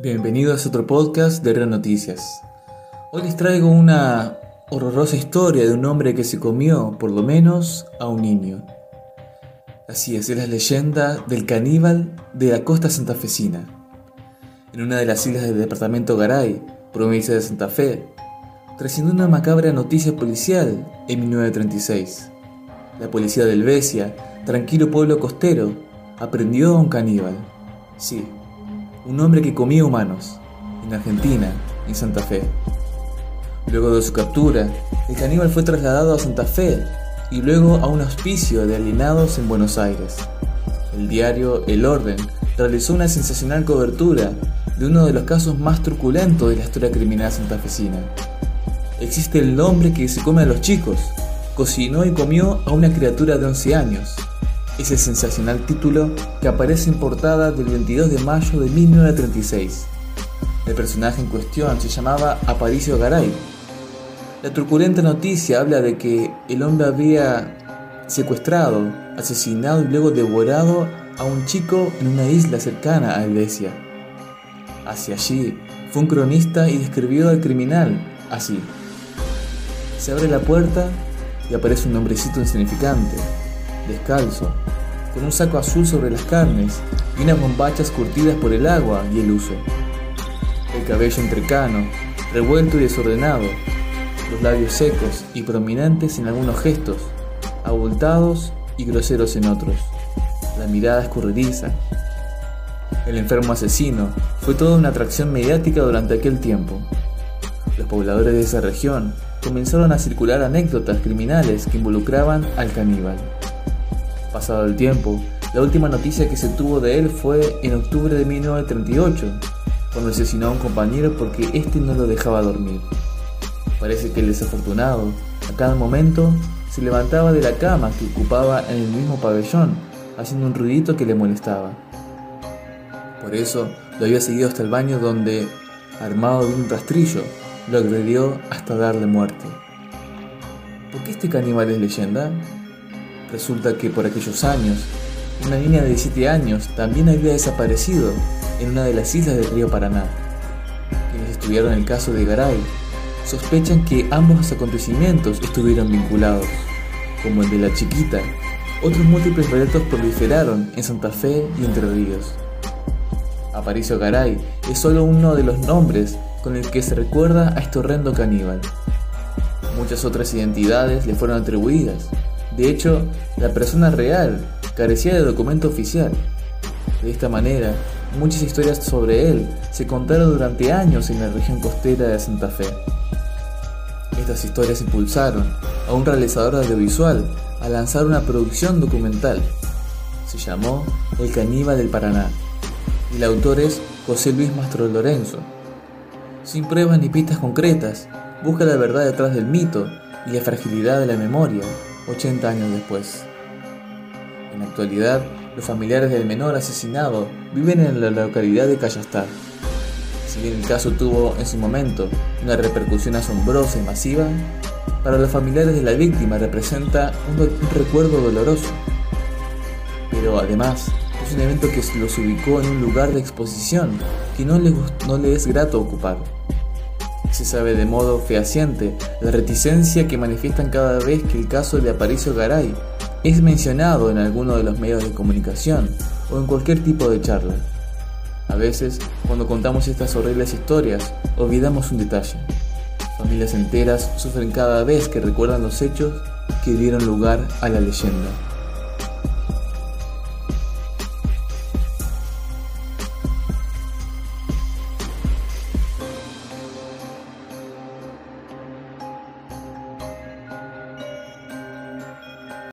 Bienvenidos a otro podcast de Real Noticias. Hoy les traigo una horrorosa historia de un hombre que se comió, por lo menos, a un niño. Así es, es la leyenda del caníbal de la costa santafesina. En una de las islas del departamento Garay, provincia de Santa Fe, trascendió una macabra noticia policial en 1936. La policía del Besia, tranquilo pueblo costero, aprendió a un caníbal. Sí, un hombre que comía humanos, en Argentina, en Santa Fe. Luego de su captura, el caníbal fue trasladado a Santa Fe y luego a un hospicio de alienados en Buenos Aires. El diario El Orden realizó una sensacional cobertura de uno de los casos más truculentos de la historia criminal santafesina. Existe el hombre que se come a los chicos, cocinó y comió a una criatura de 11 años, es el sensacional título que aparece en portada del 22 de mayo de 1936. El personaje en cuestión se llamaba Aparicio Garay. La truculenta noticia habla de que el hombre había secuestrado, asesinado y luego devorado a un chico en una isla cercana a Helvecia. Hacia allí fue un cronista y describió al criminal así. Se abre la puerta y aparece un hombrecito insignificante, descalzo, con un saco azul sobre las carnes y unas bombachas curtidas por el agua y el uso. El cabello entrecano, revuelto y desordenado, los labios secos y prominentes en algunos gestos, abultados y groseros en otros, la mirada escurridiza. El enfermo asesino fue toda una atracción mediática durante aquel tiempo. Los pobladores de esa región comenzaron a circular anécdotas criminales que involucraban al caníbal. Pasado el tiempo, la última noticia que se tuvo de él fue en octubre de 1938, cuando asesinó a un compañero porque éste no lo dejaba dormir. Parece que el desafortunado, a cada momento, se levantaba de la cama que ocupaba en el mismo pabellón, haciendo un ruidito que le molestaba. Por eso lo había seguido hasta el baño donde, armado de un rastrillo, lo agredió hasta darle muerte. ¿Por qué este caníbal es leyenda? Resulta que por aquellos años, una niña de 17 años también había desaparecido en una de las islas del río Paraná. Quienes estudiaron el caso de Garay sospechan que ambos acontecimientos estuvieron vinculados, como el de la chiquita. Otros múltiples relatos proliferaron en Santa Fe y Entre Ríos. Aparicio Garay es solo uno de los nombres con el que se recuerda a este horrendo caníbal. Muchas otras identidades le fueron atribuidas, de hecho, la persona real carecía de documento oficial. De esta manera, muchas historias sobre él se contaron durante años en la región costera de Santa Fe. Estas historias impulsaron a un realizador audiovisual a lanzar una producción documental. Se llamó El caníbal del Paraná y el autor es José Luis Mastro Lorenzo. Sin pruebas ni pistas concretas, busca la verdad detrás del mito y la fragilidad de la memoria 80 años después. En la actualidad, los familiares del menor asesinado viven en la localidad de Cayastar. Si bien el caso tuvo en su momento una repercusión asombrosa y masiva, para los familiares de la víctima representa un, recuerdo doloroso. Pero además, es un evento que los ubicó en un lugar de exposición que no les, no les es grato ocupar. Se sabe de modo fehaciente la reticencia que manifiestan cada vez que el caso de Aparicio Garay es mencionado en alguno de los medios de comunicación o en cualquier tipo de charla. A veces, cuando contamos estas horribles historias, olvidamos un detalle. Familias enteras sufren cada vez que recuerdan los hechos que dieron lugar a la leyenda.